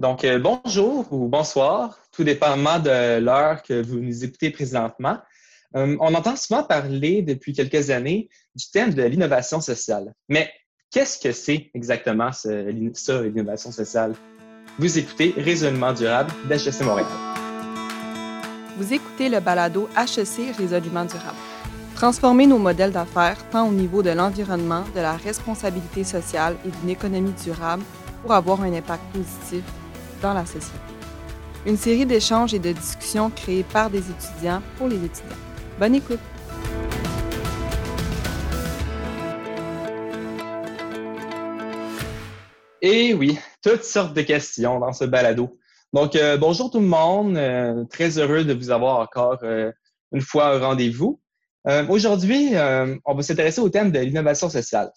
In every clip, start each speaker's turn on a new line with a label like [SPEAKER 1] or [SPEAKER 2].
[SPEAKER 1] Donc, euh, bonjour ou bonsoir, tout dépendamment de l'heure que vous nous écoutez présentement. Euh, on entend souvent parler depuis quelques années du thème de l'innovation sociale. Mais qu'est-ce que c'est exactement ça, l'innovation sociale? Vous écoutez Résolument durable d'HEC Montréal.
[SPEAKER 2] Vous écoutez le balado HEC Résolument durable. Transformer nos modèles d'affaires tant au niveau de l'environnement, de la responsabilité sociale et d'une économie durable pour avoir un impact positif dans la société. Une série d'échanges et de discussions créées par des étudiants pour les étudiants. Bonne écoute!
[SPEAKER 1] Et oui, toutes sortes de questions dans ce balado. Donc, euh, bonjour tout le monde. Euh, très heureux de vous avoir encore euh, une fois au rendez-vous. Aujourd'hui, on va s'intéresser au thème de l'innovation sociale.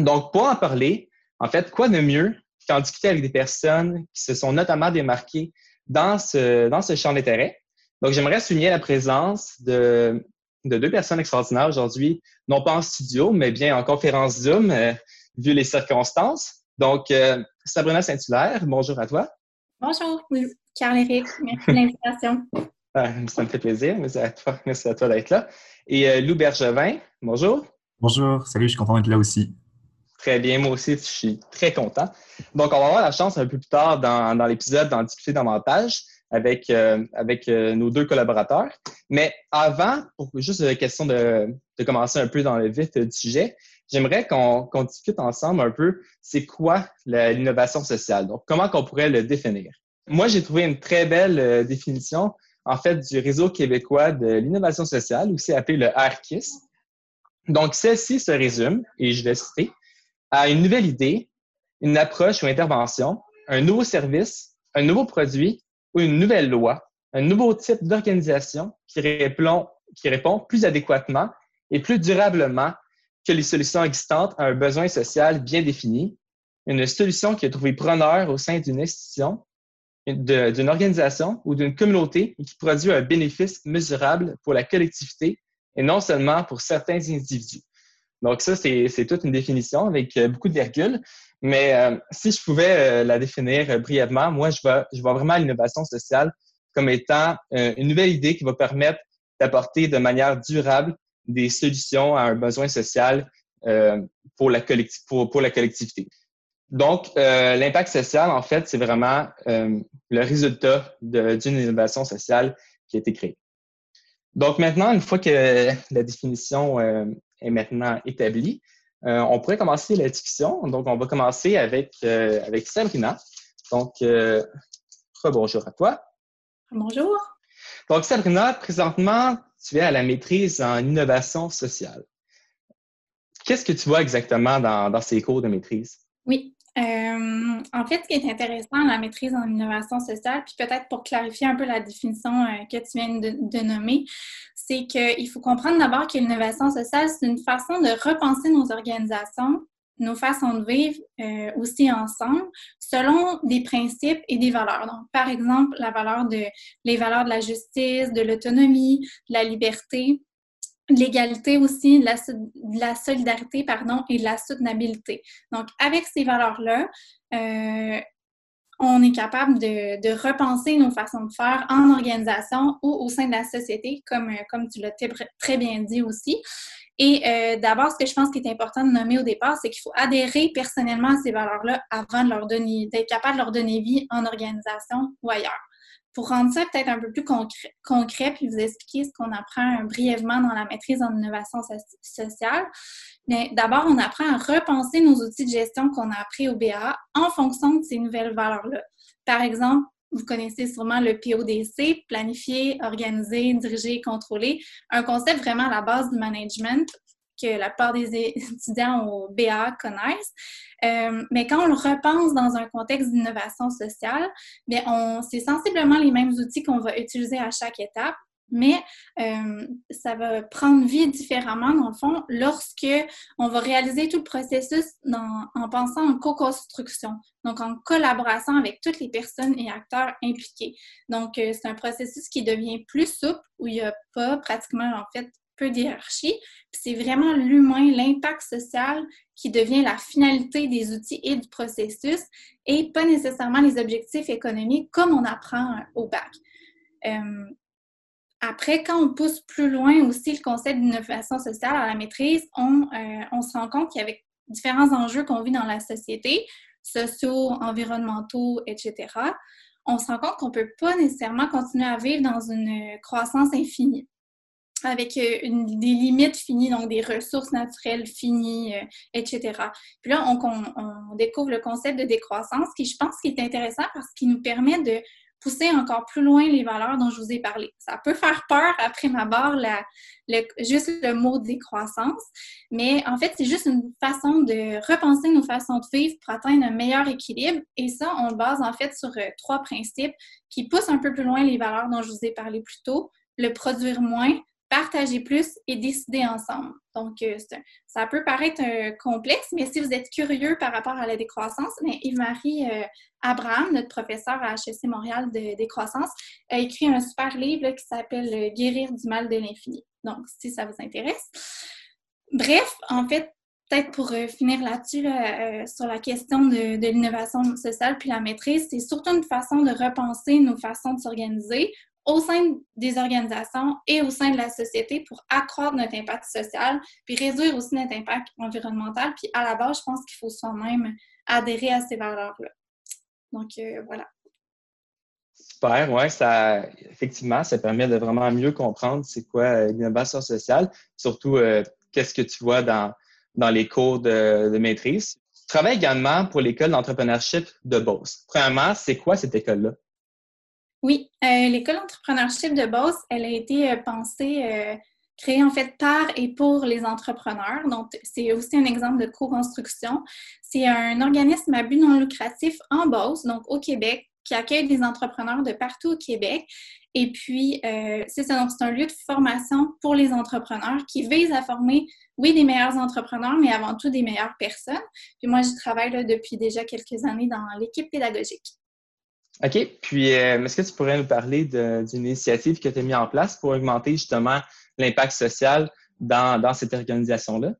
[SPEAKER 1] Donc, pour en parler, en fait, quoi de mieux qu'en discuter avec des personnes qui se sont notamment démarquées dans ce, dans ce champ d'intérêt? Donc, j'aimerais souligner la présence de, de deux personnes extraordinaires aujourd'hui, non pas en studio, mais bien en conférence Zoom, vu les circonstances. Donc, Sabrina Saint-Hilaire, bonjour à toi.
[SPEAKER 3] Bonjour, Carl-Éric. Merci de l'invitation.
[SPEAKER 1] Ah, ça me fait plaisir. Merci à toi, Merci à toi d'être là. Et euh, Lou Bergevin, bonjour.
[SPEAKER 4] Bonjour, salut, je suis content d'être là aussi.
[SPEAKER 1] Très bien, moi aussi, je suis très content. Donc, on va avoir la chance un peu plus tard dans, dans l'épisode d'en discuter davantage avec, euh, avec euh, nos deux collaborateurs. Mais avant, pour juste la question de, de, commencer un peu dans le vif du sujet, j'aimerais qu'on discute ensemble un peu c'est quoi l'innovation sociale. Donc, comment qu'on pourrait le définir? Moi, j'ai trouvé une très belle euh, définition, en fait, du réseau québécois de l'innovation sociale, aussi appelé le RKIS. Donc, celle-ci se résume, et je vais citer, à une nouvelle idée, une approche ou intervention, un nouveau service, un nouveau produit ou une nouvelle loi, un nouveau type d'organisation qui répond, plus adéquatement et plus durablement que les solutions existantes à un besoin social bien défini, une solution qui est trouvée preneur au sein d'une institution, d'une organisation ou d'une communauté et qui produit un bénéfice mesurable pour la collectivité et non seulement pour certains individus. Donc ça, c'est toute une définition avec euh, beaucoup de virgules. Mais euh, si je pouvais euh, la définir brièvement, moi, je vois, je vois vraiment l'innovation sociale comme étant une nouvelle idée qui va permettre d'apporter de manière durable des solutions à un besoin social euh, pour, la pour, la collectivité. Donc, euh, l'impact social, en fait, c'est vraiment euh, le résultat d'une innovation sociale qui a été créée. Donc, maintenant, une fois que la définition est maintenant établie, on pourrait commencer la discussion. Donc, on va commencer avec, avec Sabrina. Donc, bonjour à toi.
[SPEAKER 3] Bonjour.
[SPEAKER 1] Donc, Sabrina, présentement, tu es à la maîtrise en innovation sociale. Qu'est-ce que tu vois exactement dans, ces cours de maîtrise?
[SPEAKER 3] Oui. Euh, en fait, ce qui est intéressant dans la maîtrise en innovation sociale, puis peut-être pour clarifier un peu la définition euh, que tu viens de, nommer, c'est qu'il faut comprendre d'abord que l'innovation sociale, c'est une façon de repenser nos organisations nos façons de vivre euh, aussi ensemble selon des principes et des valeurs. Donc, par exemple, la valeur de, les valeurs de la justice, de l'autonomie, de la liberté, de l'égalité aussi, de la, la, solidarité, pardon, et de la soutenabilité. Donc, avec ces valeurs-là, euh, on est capable de, repenser nos façons de faire en organisation ou au sein de la société, comme, comme tu l'as très bien dit aussi. Et euh, d'abord, ce que je pense qui est important de nommer au départ, c'est qu'il faut adhérer personnellement à ces valeurs-là avant de leur donner, d'être capable de leur donner vie en organisation ou ailleurs. Pour rendre ça peut-être un peu plus concret, puis vous expliquer ce qu'on apprend brièvement dans la maîtrise en innovation sociale, mais d'abord, on apprend à repenser nos outils de gestion qu'on a appris au BA en fonction de ces nouvelles valeurs-là. Par exemple, vous connaissez sûrement le PODC, planifier, organiser, diriger, contrôler, un concept vraiment à la base du management que la plupart des étudiants au BA connaissent. Euh, mais quand on le repense dans un contexte d'innovation sociale, c'est sensiblement les mêmes outils qu'on va utiliser à chaque étape mais euh, ça va prendre vie différemment, dans le fond, lorsque on va réaliser tout le processus en pensant en co-construction, donc en collaboration avec toutes les personnes et acteurs impliqués. Donc, euh, c'est un processus qui devient plus souple, où il n'y a pas pratiquement, en fait, peu de hiérarchie. c'est vraiment l'humain, l'impact social qui devient la finalité des outils et du processus et pas nécessairement les objectifs économiques comme on apprend au bac. Euh, après, quand on pousse plus loin aussi le concept d'innovation sociale à la maîtrise, on, euh, on se rend compte qu'avec différents enjeux qu'on vit dans la société, sociaux, environnementaux, etc., on se rend compte qu'on ne peut pas nécessairement continuer à vivre dans une croissance infinie avec euh, des limites finies, donc des ressources naturelles finies, euh, etc. Puis là, on, découvre le concept de décroissance qui, je pense, est intéressant parce qu'il nous permet de pousser encore plus loin les valeurs dont je vous ai parlé. Ça peut faire peur après ma barre, juste le mot décroissance, mais en fait, c'est juste une façon de repenser nos façons de vivre pour atteindre un meilleur équilibre. Et ça, on le base en fait sur euh, trois principes qui poussent un peu plus loin les valeurs dont je vous ai parlé plus tôt. Le produire moins, partager plus et décider ensemble. Donc, euh, ça peut paraître euh, complexe, mais si vous êtes curieux par rapport à la décroissance, Yves-Marie euh, Abraham, notre professeur à HEC Montréal de décroissance, a écrit un super livre qui s'appelle Guérir du mal de l'infini. Donc, si ça vous intéresse. Bref, en fait, peut-être pour finir là-dessus, sur la question de l'innovation sociale puis la maîtrise, c'est surtout une façon de repenser nos façons de s'organiser au sein des organisations et au sein de la société pour accroître notre impact social, puis réduire aussi notre impact environnemental. Puis à la base, je pense qu'il faut soi-même adhérer à ces valeurs-là. Donc euh, voilà.
[SPEAKER 1] Super, oui, ça effectivement, ça permet de vraiment mieux comprendre c'est quoi euh, l'innovation sociale, surtout euh, qu'est-ce que tu vois dans, dans les cours de, maîtrise. Tu travailles également pour l'école d'entrepreneurship de Beauce. Premièrement, c'est quoi cette école-là?
[SPEAKER 3] Oui, euh, l'école d'entrepreneurship de Beauce, elle a été euh, pensée, euh, créée en fait par et pour les entrepreneurs. Donc, c'est aussi un exemple de co-construction. C'est un organisme à but non lucratif en Beauce, donc au Québec, qui accueille des entrepreneurs de partout au Québec. Et puis, c'est un lieu de formation pour les entrepreneurs qui vise à former, oui, des meilleurs entrepreneurs, mais avant tout des meilleures personnes. Puis moi, je travaille depuis déjà quelques années dans l'équipe pédagogique.
[SPEAKER 1] OK. Puis, euh, est-ce que tu pourrais nous parler d'une initiative que tu as mise en place pour augmenter justement l'impact social dans, cette organisation-là?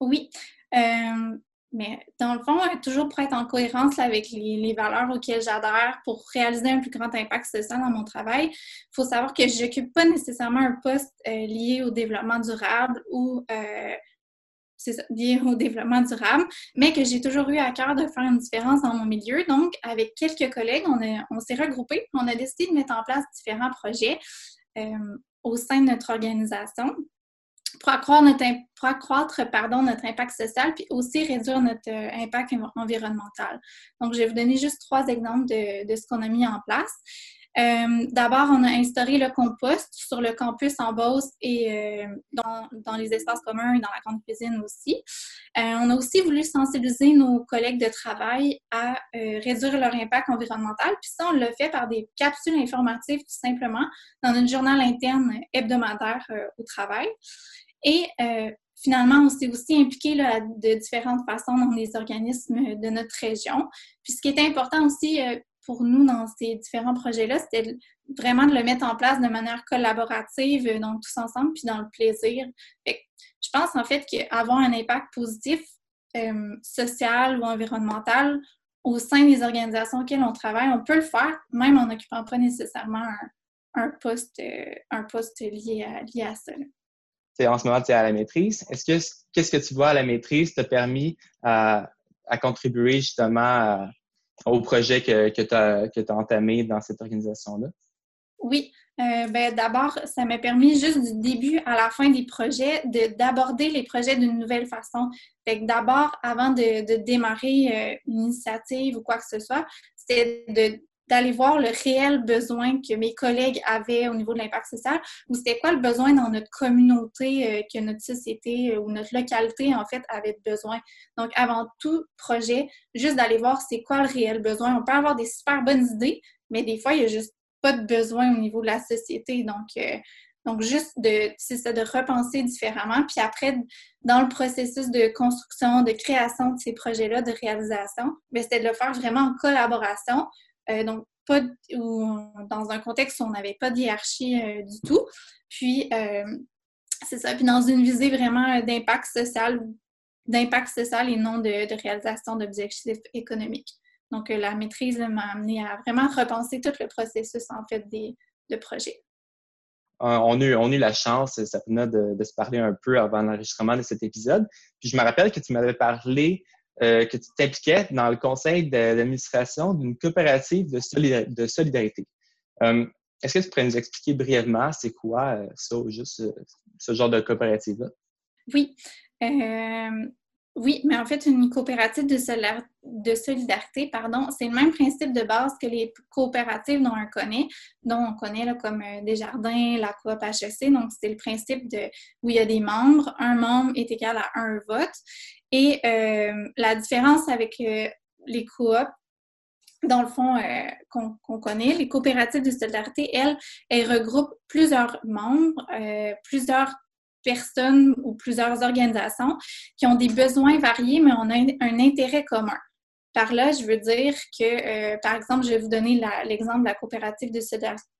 [SPEAKER 3] Oui. Euh, mais dans le fond, toujours pour être en cohérence avec les, valeurs auxquelles j'adhère, pour réaliser un plus grand impact social dans mon travail, il faut savoir que je n'occupe pas nécessairement un poste euh, lié au développement durable ou c'est lié au développement durable, mais que j'ai toujours eu à cœur de faire une différence dans mon milieu. Donc, avec quelques collègues, on, s'est regroupés, on a décidé de mettre en place différents projets euh, au sein de notre organisation pour accroître notre, pardon, notre impact social, puis aussi réduire notre euh, impact environnemental. Donc, je vais vous donner juste trois exemples de ce qu'on a mis en place. Euh, d'abord, on a instauré le compost sur le campus en Beauce et euh, dans, les espaces communs et dans la grande cuisine aussi. Euh, on a aussi voulu sensibiliser nos collègues de travail à réduire leur impact environnemental. Puis ça, on l'a fait par des capsules informatives tout simplement dans notre journal interne hebdomadaire au travail. Et finalement, on s'est aussi impliqué de différentes façons dans les organismes de notre région. Puis ce qui est important aussi pour nous dans ces différents projets-là, c'était vraiment de le mettre en place de manière collaborative, euh, donc tous ensemble, puis dans le plaisir. je pense en fait qu'avoir un impact positif euh, social ou environnemental au sein des organisations auxquelles on travaille, on peut le faire, même en n'occupant pas nécessairement un, poste, euh, un poste lié à, lié à ça.
[SPEAKER 1] en ce moment, tu es à la maîtrise. Est-ce que qu'est-ce que tu vois à la maîtrise t'a permis à, à contribuer justement au projet que, tu as, entamé dans cette organisation-là?
[SPEAKER 3] Oui. Euh, ben, D'abord, ça m'a permis juste du début à la fin des projets d'aborder les projets d'une nouvelle façon. d'abord, avant de, démarrer euh, une initiative ou quoi que ce soit, c'était de d'aller voir le réel besoin que mes collègues avaient au niveau de l'impact social ou c'était quoi le besoin dans notre communauté euh, que notre société euh, ou notre localité en fait avait besoin? Donc avant tout projet, juste d'aller voir c'est quoi le réel besoin. On peut avoir des super bonnes idées, mais des fois il n'y a juste pas de besoin au niveau de la société. Donc euh, donc, juste de, c'est ça, de repenser différemment. Puis après, dans le processus de construction, de création de ces projets-là, de réalisation, ben, c'était de le faire vraiment en collaboration donc, pas ou dans un contexte où on n'avait pas de hiérarchie euh, du tout. Puis, euh, c'est ça. Puis dans une visée vraiment d'impact social, d'impact social et non de, réalisation d'objectifs économiques. Donc, la maîtrise m'a amené à vraiment repenser tout le processus, en fait, des, de projet.
[SPEAKER 1] On a, eu, on a la chance, Sabrina, de, de se parler un peu avant l'enregistrement de cet épisode. Puis je me rappelle que tu m'avais parlé euh, que tu t'impliquais dans le conseil d'administration d'une coopérative de, solidarité. Euh, est-ce que tu pourrais nous expliquer brièvement c'est quoi euh, ça, juste ce genre de coopérative-là?
[SPEAKER 3] Oui. Oui, mais en fait, une coopérative de, solidarité, pardon, c'est le même principe de base que les coopératives dont on connaît, dont on connaît là, comme Desjardins, la coop HEC. Donc, c'est le principe de où il y a des membres, un membre est égal à un vote. Et euh, la différence avec euh, les coops, dans le fond, euh, qu'on connaît, les coopératives de solidarité, elles, elles regroupent plusieurs membres, plusieurs personnes ou plusieurs organisations qui ont des besoins variés, mais on a un, intérêt commun. Par là, je veux dire que, par exemple, je vais vous donner l'exemple de la coopérative de solidarité d'arité,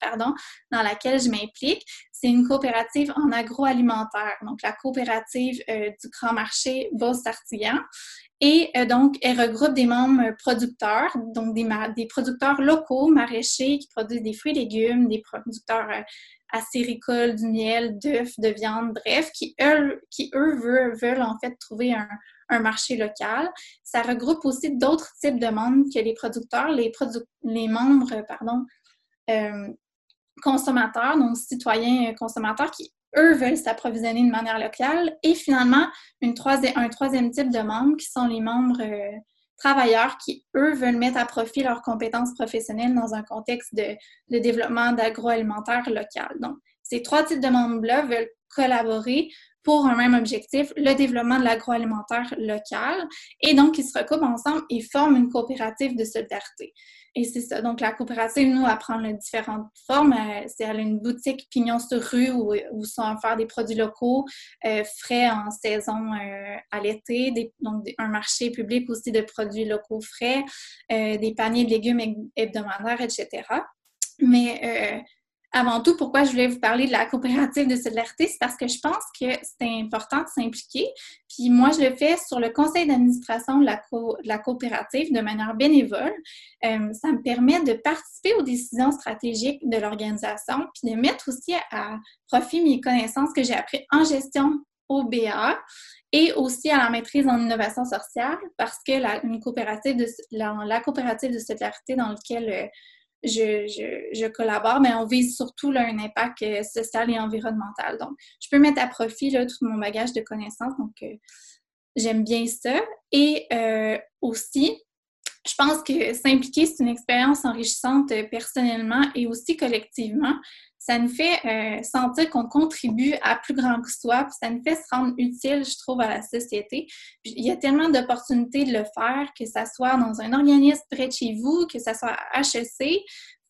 [SPEAKER 3] pardon, dans laquelle je m'implique. C'est une coopérative en agroalimentaire, donc la coopérative euh, du grand marché Beauce-Sartillan. Et euh, donc, elle regroupe des membres producteurs, donc des, des, producteurs locaux, maraîchers, qui produisent des fruits et légumes, des producteurs euh, acéricoles, du miel, d'œufs, de viande, bref, qui eux, qui, eux veulent, en fait trouver un, un marché local. Ça regroupe aussi d'autres types de membres que les producteurs. Les, les membres pardon, consommateurs, donc citoyens consommateurs qui, eux, veulent s'approvisionner de manière locale. Et finalement, un troisième type de membres qui sont les membres euh, travailleurs qui, eux, veulent mettre à profit leurs compétences professionnelles dans un contexte de, de développement d'agroalimentaire local. Donc, ces trois types de membres-là veulent collaborer pour un même objectif, le développement de l'agroalimentaire local. Et donc, ils se recoupent ensemble et forment une coopérative de solidarité. Et c'est ça. Donc, la coopérative, nous, elle prend différentes formes. Euh, c'est elle a une boutique pignon sur rue où, où sont faire des produits locaux, euh, frais en saison euh, à l'été, donc un marché public aussi de produits locaux frais, des paniers de légumes hebdomadaires, etc. Mais avant tout, pourquoi je voulais vous parler de la coopérative de solidarité, c'est parce que je pense que c'est important de s'impliquer. Puis moi, je le fais sur le conseil d'administration de, la coopérative de manière bénévole. Euh, ça me permet de participer aux décisions stratégiques de l'organisation, puis de mettre aussi à profit mes connaissances que j'ai apprises en gestion au BA et aussi à la maîtrise en innovation sociale, parce que la, coopérative de, la, coopérative de solidarité dans laquelle euh, je, collabore, mais on vise surtout un impact euh, social et environnemental. Donc, je peux mettre à profit tout mon bagage de connaissances. Donc, euh, j'aime bien ça. Et euh, aussi, je pense que s'impliquer, c'est une expérience enrichissante personnellement et aussi collectivement ça nous fait euh, sentir qu'on contribue à plus grand que soi, puis ça nous fait se rendre utile, je trouve, à la société. il y a tellement d'opportunités de le faire, que ce soit dans un organisme près de chez vous, que ce soit à HEC,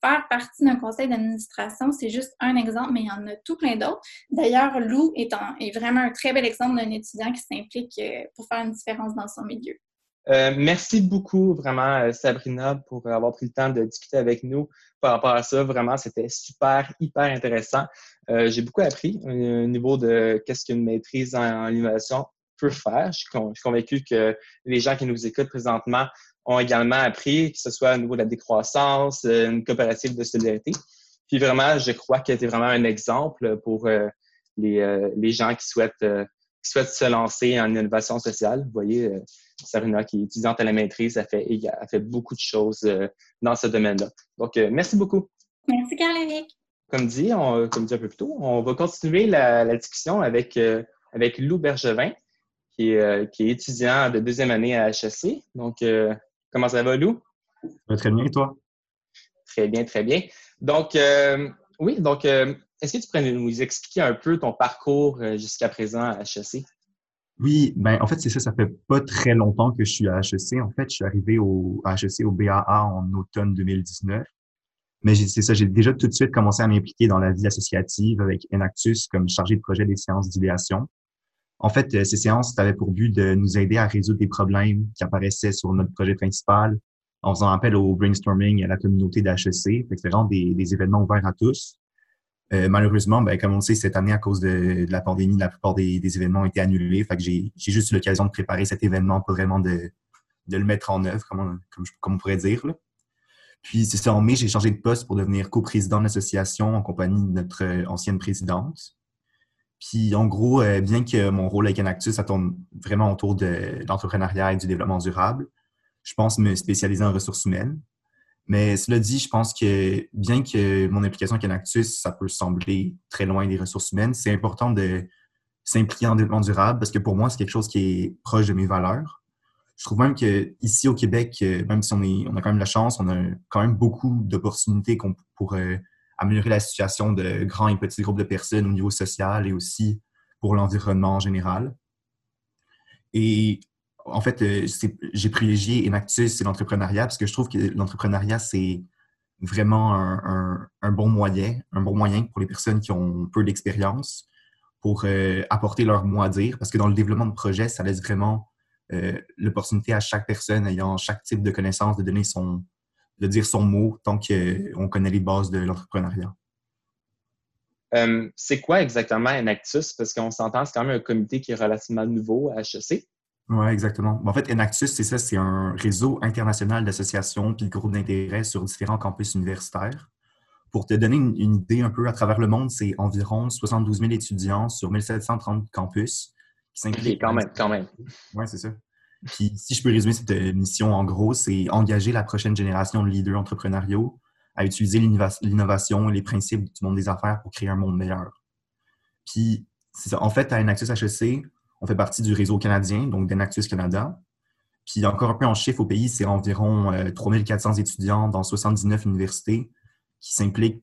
[SPEAKER 3] faire partie d'un conseil d'administration, c'est juste un exemple, mais il y en a tout plein d'autres. D'ailleurs, Lou est, est, vraiment un très bel exemple d'un étudiant qui s'implique euh, pour faire une différence dans son milieu.
[SPEAKER 1] Euh, merci beaucoup, vraiment, euh, Sabrina, pour avoir pris le temps de discuter avec nous par rapport à ça. Vraiment, c'était super, hyper intéressant. Euh, j'ai beaucoup appris au niveau de qu'est-ce qu'une maîtrise en, innovation peut faire. Je suis, convaincu que les gens qui nous écoutent présentement ont également appris, que ce soit au niveau de la décroissance, une coopérative de solidarité. Puis vraiment, je crois qu'elle était vraiment un exemple pour les, les gens qui souhaitent souhaite se lancer en innovation sociale. Vous voyez, euh, Sarina, qui est étudiante à la maîtrise, a fait, a fait beaucoup de choses euh, dans ce domaine-là. Donc, euh, merci beaucoup.
[SPEAKER 3] Merci, Carl-Éric.
[SPEAKER 1] Comme dit, on, comme dit un peu plus tôt, on va continuer la, discussion avec, avec Lou Bergevin, qui est, qui est étudiant de deuxième année à HEC. Donc, comment ça va, Lou?
[SPEAKER 4] Ça va très bien, et toi?
[SPEAKER 1] Très bien, très bien. Donc, oui, donc, est-ce que tu pourrais nous expliquer un peu ton parcours euh, jusqu'à présent à HEC?
[SPEAKER 4] Oui, ben en fait, c'est ça, ça fait pas très longtemps que je suis à HEC. En fait, je suis arrivé au, à HEC au BAA en automne 2019. Mais c'est ça, j'ai déjà tout de suite commencé à m'impliquer dans la vie associative avec Enactus comme chargé de projet des séances d'idéation. En fait, euh, ces séances avaient pour but de nous aider à résoudre des problèmes qui apparaissaient sur notre projet principal en faisant appel au brainstorming et à la communauté d'HEC. C'est vraiment des, des événements ouverts à tous. Euh, malheureusement, ben, comme on le sait, cette année, à cause de, la pandémie, la plupart des, événements ont été annulés. Fait j'ai juste eu l'occasion de préparer cet événement, pour vraiment le mettre en œuvre, comme on, pourrait dire. Puis, c'est ça, en mai, j'ai changé de poste pour devenir coprésident de l'association en compagnie de notre euh, ancienne présidente. Puis, en gros, euh, bien que mon rôle avec Enactus, ça tourne vraiment autour de, l'entrepreneuriat et du développement durable, je pense me spécialiser en ressources humaines. Mais cela dit, je pense que bien que mon implication avec Enactus, ça peut sembler très loin des ressources humaines, c'est important de s'impliquer en développement durable parce que pour moi, c'est quelque chose qui est proche de mes valeurs. Je trouve même qu'ici au Québec, euh, même si on, est, on a quand même la chance, on a quand même beaucoup d'opportunités pour euh, améliorer la situation de grands et petits groupes de personnes au niveau social et aussi pour l'environnement en général. Et en fait, euh, j'ai privilégié Enactus et l'entrepreneuriat parce que je trouve que l'entrepreneuriat, c'est vraiment un, bon moyen, un bon moyen pour les personnes qui ont peu d'expérience pour euh, apporter leur mot à dire. Parce que dans le développement de projet, ça laisse vraiment euh, l'opportunité à chaque personne ayant chaque type de connaissance de donner son, de dire son mot tant qu'on connaît les bases de l'entrepreneuriat.
[SPEAKER 1] c'est quoi exactement Enactus? Parce qu'on s'entend, c'est quand même un comité qui est relativement nouveau à HEC.
[SPEAKER 4] Oui, exactement. En fait, Enactus, c'est ça, c'est un réseau international d'associations puis de groupes d'intérêt sur différents campus universitaires. Pour te donner une, idée un peu, à travers le monde, c'est environ 72 000 étudiants sur 1730 campus
[SPEAKER 1] qui s'impliquent. quand même, quand même.
[SPEAKER 4] Oui, c'est ça. Puis, si je peux résumer cette mission, en gros, c'est engager la prochaine génération de leaders entrepreneuriaux à utiliser l'innovation et les principes du monde des affaires pour créer un monde meilleur. Puis, c'est ça. En fait, à Enactus HEC, on fait partie du réseau canadien, donc d'Enactus Canada. Puis encore un peu en chiffre au pays, c'est environ 3400 euh, étudiants dans 79 universités qui s'impliquent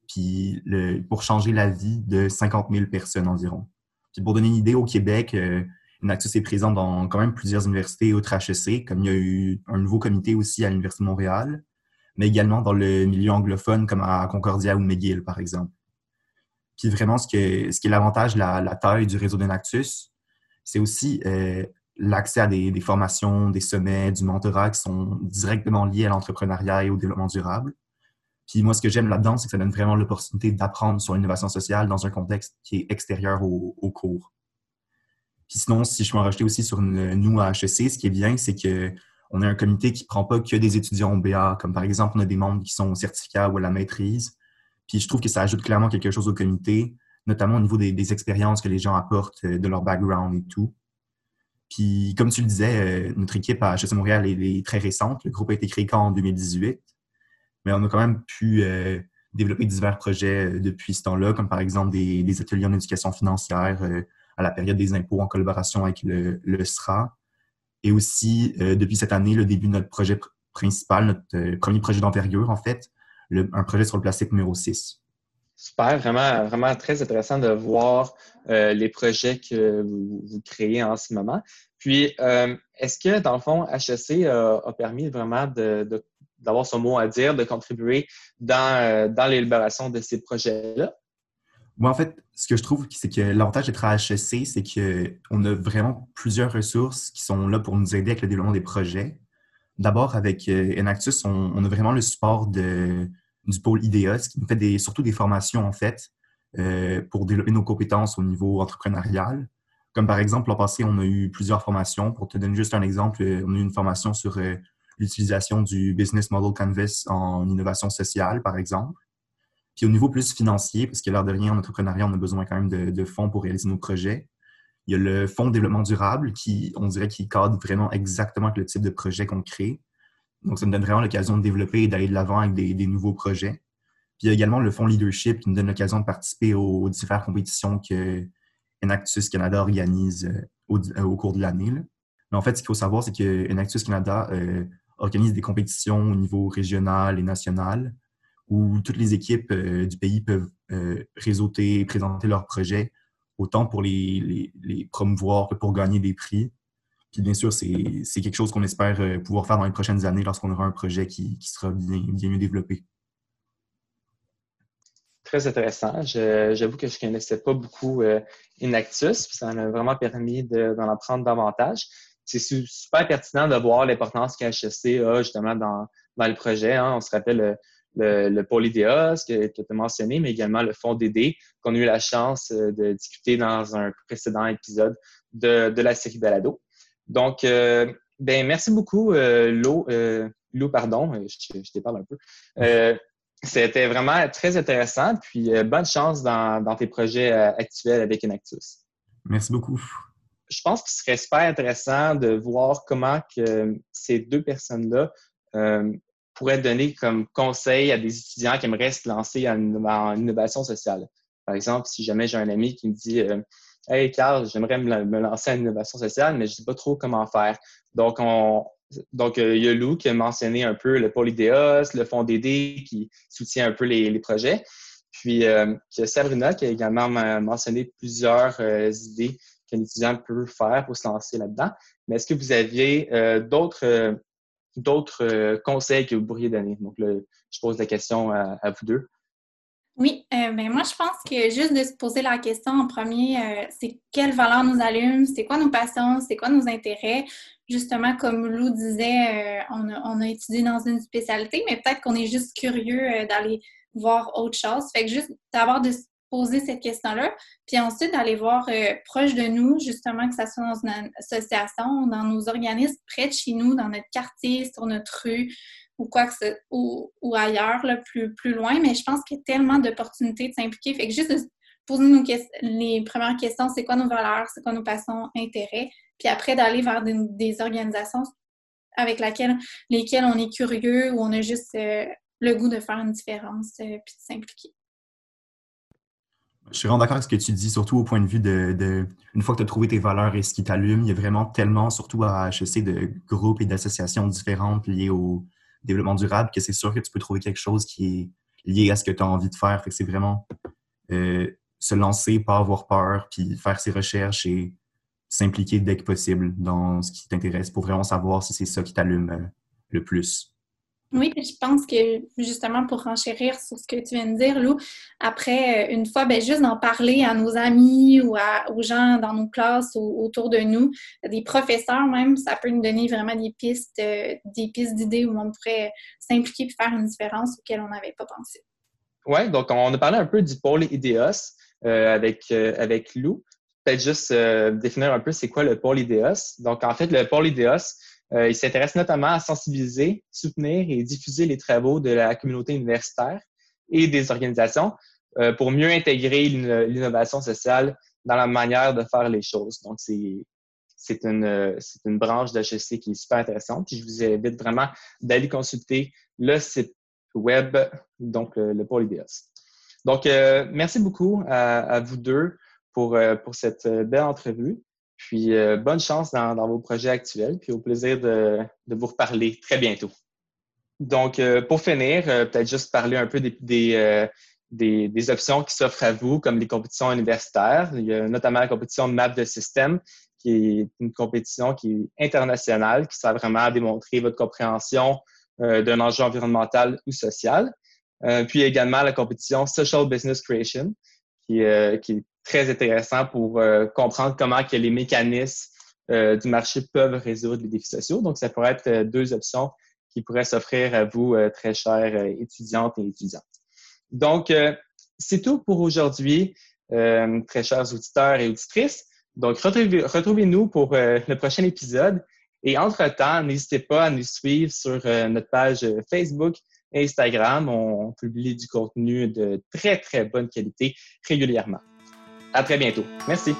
[SPEAKER 4] pour changer la vie de 50 000 personnes environ. Puis pour donner une idée, au Québec, euh, Enactus est présent dans quand même plusieurs universités outre HEC, comme il y a eu un nouveau comité aussi à l'Université de Montréal, mais également dans le milieu anglophone comme à Concordia ou McGill, par exemple. Puis vraiment, ce, qui est l'avantage, la, la, taille du réseau d'Enactus, c'est aussi euh, l'accès à des, formations, des sommets, du mentorat qui sont directement liés à l'entrepreneuriat et au développement durable. Puis moi, ce que j'aime là-dedans, c'est que ça donne vraiment l'opportunité d'apprendre sur l'innovation sociale dans un contexte qui est extérieur au, cours. Puis sinon, si je peux en rajouter aussi sur nous à HEC, ce qui est bien, c'est que on a un comité qui ne prend pas que des étudiants BA, comme par exemple, on a des membres qui sont au certificat ou à la maîtrise. Puis je trouve que ça ajoute clairement quelque chose au comité, notamment au niveau des, expériences que les gens apportent, euh, de leur background et tout. Puis, comme tu le disais, euh, notre équipe à HEC Montréal est, très récente. Le groupe a été créé qu'en 2018, mais on a quand même pu euh, développer divers projets depuis ce temps-là, comme par exemple des, ateliers en éducation financière à la période des impôts en collaboration avec le, SRA. Et aussi, depuis cette année, le début de notre projet principal, notre premier projet d'envergure, en fait, un projet sur le plastique numéro 6.
[SPEAKER 1] Super, vraiment, vraiment très intéressant de voir euh, les projets que vous, créez en ce moment. Puis, euh, est-ce que, dans le fond, HEC a, permis vraiment d'avoir son mot à dire, de contribuer dans, euh, dans l'élaboration de ces projets-là?
[SPEAKER 4] Moi, en fait, ce que je trouve, c'est que l'avantage d'être à HEC, c'est qu'on a vraiment plusieurs ressources qui sont là pour nous aider avec le développement des projets. D'abord, avec Enactus, on a vraiment le support de, du pôle IDEA, qui nous fait surtout des formations, en fait, euh, pour développer nos compétences au niveau entrepreneurial. Comme par exemple, l'an passé, on a eu plusieurs formations. Pour te donner juste un exemple, euh, on a eu une formation sur euh, l'utilisation du Business Model Canvas en innovation sociale, par exemple. Puis au niveau plus financier, parce que l'air de rien, en entrepreneuriat, on a besoin quand même de, de, fonds pour réaliser nos projets. Il y a le Fonds de développement durable qui, on dirait, qui cadre vraiment exactement avec le type de projet qu'on crée. Donc, ça me donne vraiment l'occasion de développer et d'aller de l'avant avec des, nouveaux projets. Puis il y a également le fonds Leadership qui nous donne l'occasion de participer aux, différentes compétitions que Enactus Canada organise euh, euh, au, cours de l'année. Mais en fait, ce qu'il faut savoir, c'est que Enactus Canada euh, organise des compétitions au niveau régional et national où toutes les équipes du pays peuvent réseauter et présenter leurs projets, autant pour les, les promouvoir que pour gagner des prix. Bien sûr, c'est quelque chose qu'on espère euh, pouvoir faire dans les prochaines années lorsqu'on aura un projet qui, sera bien, mieux développé.
[SPEAKER 1] Très intéressant. J'avoue que je ne connaissais pas beaucoup euh, Inactus, puis ça m'a vraiment permis d'en apprendre davantage. C'est super pertinent de voir l'importance qu'HEC a justement dans, dans le projet. Hein. On se rappelle le, le pôle IDEOS que, que tu as mentionné, mais également le fonds DD qu'on a eu la chance de discuter dans un précédent épisode de, de la série Balado. Donc, ben, merci beaucoup, Lou, Lou, pardon, je, je parle un peu. C'était vraiment très intéressant. Puis bonne chance dans, dans tes projets actuels avec Enactus.
[SPEAKER 4] Merci beaucoup
[SPEAKER 1] je pense qu'il serait super intéressant de voir comment que ces deux personnes-là euh, pourraient donner comme conseil à des étudiants qui aimeraient se lancer en, innovation sociale. Par exemple, si jamais j'ai un ami qui me dit euh, Hey Carl, j'aimerais me, lancer en innovation sociale, mais je ne sais pas trop comment faire. Donc, on, donc, euh, il y a Lou qui a mentionné un peu le pôle le fonds DD qui soutient un peu les, projets. Puis, il y a Sabrina qui a également mentionné plusieurs idées qu'un étudiant peut faire pour se lancer là-dedans. Mais est-ce que vous aviez euh, d'autres euh, d'autres euh, conseils que vous pourriez donner? Donc, je pose la question à, vous deux.
[SPEAKER 3] Oui, ben moi, je pense que juste de se poser la question en premier, c'est quelles valeurs nous allument, c'est quoi nos passions, c'est quoi nos intérêts? Justement, comme Lou disait, on a, on, a, étudié dans une spécialité, mais peut-être qu'on est juste curieux d'aller voir autre chose. Fait que juste d'avoir de poser cette question-là, puis ensuite d'aller voir euh, proche de nous, justement, que ce soit dans une association, dans nos organismes près de chez nous, dans notre quartier, sur notre rue ou quoi que ce, ou, ou ailleurs, là, plus, plus loin. Mais je pense qu'il y a tellement d'opportunités de s'impliquer. Fait que juste de poser nos les premières questions, c'est quoi nos valeurs, c'est quoi nos passions, intérêts, puis après d'aller vers des, organisations avec laquelle, lesquelles on est curieux ou on a juste euh, le goût de faire une différence euh, puis de s'impliquer.
[SPEAKER 4] Je suis vraiment d'accord avec ce que tu dis, surtout au point de vue de, une fois que tu as trouvé tes valeurs et ce qui t'allume, il y a vraiment tellement, surtout à HEC, de groupes et d'associations différentes liées au développement durable que c'est sûr que tu peux trouver quelque chose qui est lié à ce que tu as envie de faire. Fait que c'est vraiment euh, se lancer, pas avoir peur, puis faire ses recherches et s'impliquer dès que possible dans ce qui t'intéresse pour vraiment savoir si c'est ça qui t'allume euh, le plus.
[SPEAKER 3] Oui, je pense que justement pour enchérir sur ce que tu viens de dire, Lou, après, euh, une fois, ben, juste d'en parler à nos amis ou aux gens dans nos classes ou autour de nous, des professeurs même, ça peut nous donner vraiment des pistes, euh, des pistes d'idées où on pourrait s'impliquer et faire une différence auquel on n'avait pas pensé.
[SPEAKER 1] Oui, donc on a parlé un peu du pôle IDEOS euh, avec, avec Lou. Peut-être juste définir un peu c'est quoi le pôle IDEOS. Donc en fait, le pôle IDEOS, euh, il s'intéresse notamment à sensibiliser, soutenir et diffuser les travaux de la communauté universitaire et des organisations euh, pour mieux intégrer l'innovation sociale dans la manière de faire les choses. Donc, c'est une, une branche d'HEC qui est super intéressante. Puis je vous invite vraiment d'aller consulter le site web, donc le, pôle IDEOS. Donc, euh, merci beaucoup à, à, vous deux pour, pour cette belle entrevue. Puis euh, bonne chance dans, vos projets actuels, puis au plaisir de, vous reparler très bientôt. Donc, euh, pour finir, euh, peut-être juste parler un peu des, options qui s'offrent à vous, comme les compétitions universitaires. Il y a notamment la compétition Map de système, qui est une compétition qui est internationale, qui sert vraiment à démontrer votre compréhension d'un enjeu environnemental ou social. puis également la compétition Social Business Creation, qui, qui est très intéressant pour euh, comprendre comment que les mécanismes euh, du marché peuvent résoudre les défis sociaux. Donc, ça pourrait être euh, deux options qui pourraient s'offrir à vous, très chères étudiantes et étudiants. Donc, c'est tout pour aujourd'hui, très chers auditeurs et auditrices. Donc, retrouvez-nous pour le prochain épisode. Et entre-temps, n'hésitez pas à nous suivre sur notre page Facebook et Instagram. On publie du contenu de très, très bonne qualité régulièrement. À très bientôt. Merci.